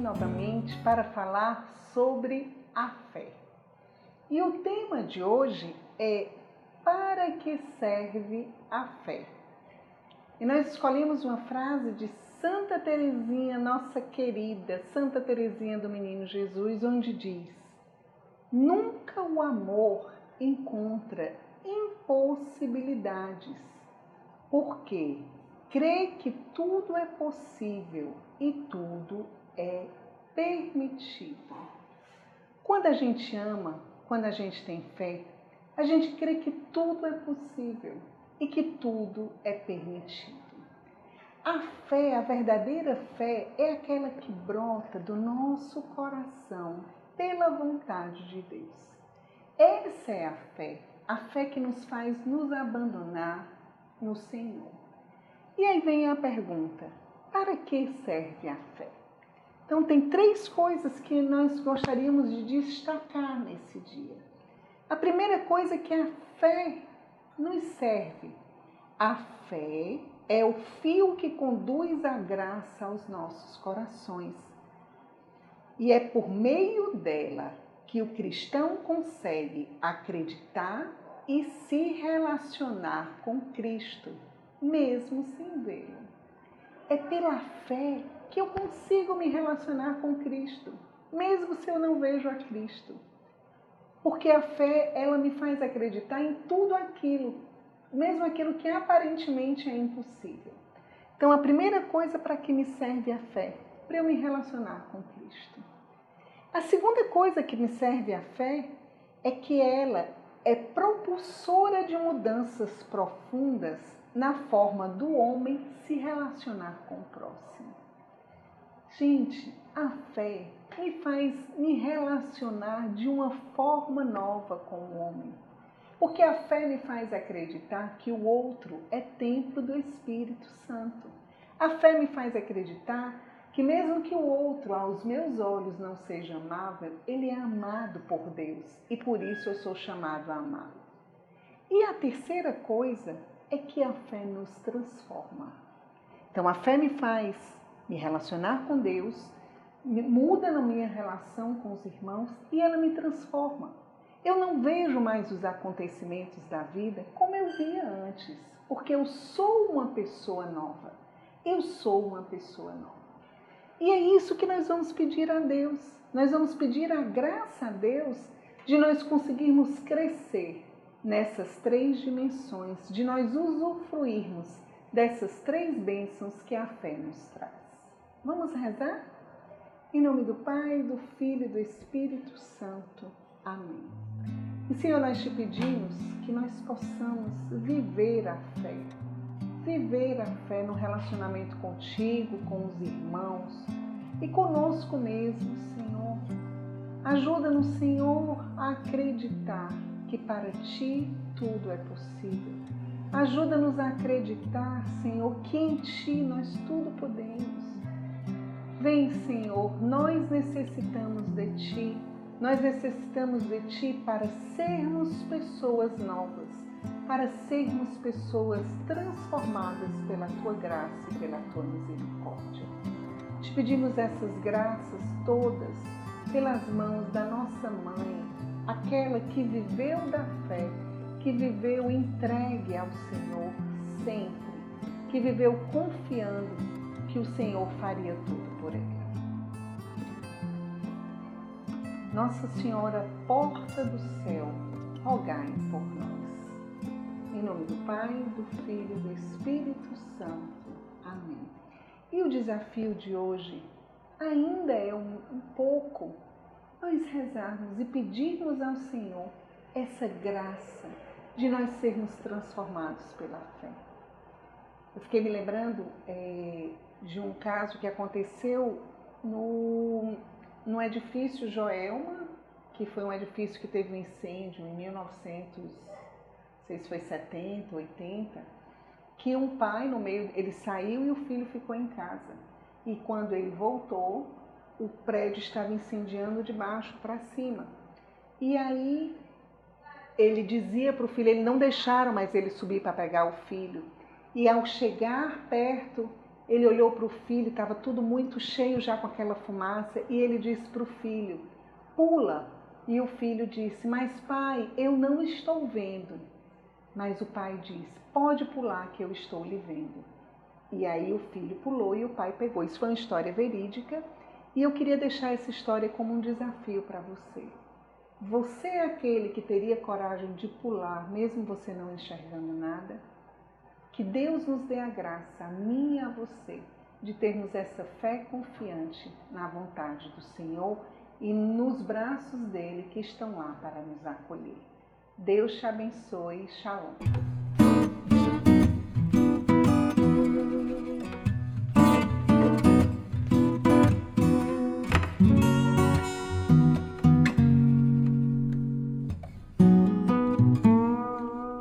novamente para falar sobre a fé. E o tema de hoje é Para que serve a fé? E nós escolhemos uma frase de Santa Teresinha, nossa querida Santa Teresinha do Menino Jesus, onde diz: Nunca o amor encontra impossibilidades, porque crê que tudo é possível e tudo é permitido. Quando a gente ama, quando a gente tem fé, a gente crê que tudo é possível e que tudo é permitido. A fé, a verdadeira fé, é aquela que brota do nosso coração pela vontade de Deus. Essa é a fé, a fé que nos faz nos abandonar no Senhor. E aí vem a pergunta: para que serve a fé? Então, tem três coisas que nós gostaríamos de destacar nesse dia. A primeira coisa é que a fé nos serve. A fé é o fio que conduz a graça aos nossos corações. E é por meio dela que o cristão consegue acreditar e se relacionar com Cristo mesmo sem vê-lo. É pela fé que eu consigo me relacionar com Cristo, mesmo se eu não vejo a Cristo. Porque a fé, ela me faz acreditar em tudo aquilo, mesmo aquilo que aparentemente é impossível. Então, a primeira coisa para que me serve a fé, para eu me relacionar com Cristo. A segunda coisa que me serve a fé é que ela é propulsora de mudanças profundas na forma do homem se relacionar com o próximo. Gente, a fé me faz me relacionar de uma forma nova com o homem. Porque a fé me faz acreditar que o outro é templo do Espírito Santo. A fé me faz acreditar que, mesmo que o outro aos meus olhos não seja amável, ele é amado por Deus e por isso eu sou chamado a amá-lo. E a terceira coisa é que a fé nos transforma. Então a fé me faz me relacionar com Deus, muda na minha relação com os irmãos e ela me transforma. Eu não vejo mais os acontecimentos da vida como eu via antes, porque eu sou uma pessoa nova. Eu sou uma pessoa nova. E é isso que nós vamos pedir a Deus. Nós vamos pedir a graça a Deus de nós conseguirmos crescer nessas três dimensões, de nós usufruirmos dessas três bênçãos que a fé nos traz. Vamos rezar? Em nome do Pai, do Filho e do Espírito Santo. Amém. E Senhor, nós te pedimos que nós possamos viver a fé, viver a fé no relacionamento contigo, com os irmãos e conosco mesmo, Senhor. Ajuda-nos, Senhor, a acreditar que para ti tudo é possível. Ajuda-nos a acreditar, Senhor, que em ti nós tudo podemos. Vem, Senhor, nós necessitamos de ti. Nós necessitamos de ti para sermos pessoas novas, para sermos pessoas transformadas pela tua graça e pela tua misericórdia. Te pedimos essas graças todas pelas mãos da nossa mãe, aquela que viveu da fé, que viveu entregue ao Senhor sempre, que viveu confiando que o Senhor faria tudo por ela. Nossa Senhora, porta do céu, rogai por nós. Em nome do Pai, do Filho e do Espírito Santo. Amém. E o desafio de hoje ainda é um, um pouco nós rezarmos e pedirmos ao Senhor essa graça de nós sermos transformados pela fé. Eu fiquei me lembrando é, de um caso que aconteceu no, no edifício Joelma, que foi um edifício que teve um incêndio em 1900, não sei se foi 70, 80, que um pai no meio, ele saiu e o filho ficou em casa. E quando ele voltou, o prédio estava incendiando de baixo para cima. E aí ele dizia para o filho, ele não deixaram mais ele subir para pegar o filho. E ao chegar perto, Ele olhou para o filho, estava tudo muito cheio já com aquela fumaça, e ele disse para o filho: Pula. E o filho disse: Mas pai, eu não estou vendo. Mas o pai disse: Pode pular, que eu estou lhe vendo. E aí o filho pulou e o pai pegou. Isso foi uma história verídica e eu queria deixar essa história como um desafio para você. Você é aquele que teria coragem de pular, mesmo você não enxergando nada? Que Deus nos dê a graça, a mim e a você, de termos essa fé confiante na vontade do Senhor e nos braços dele que estão lá para nos acolher. Deus te abençoe. Shalom.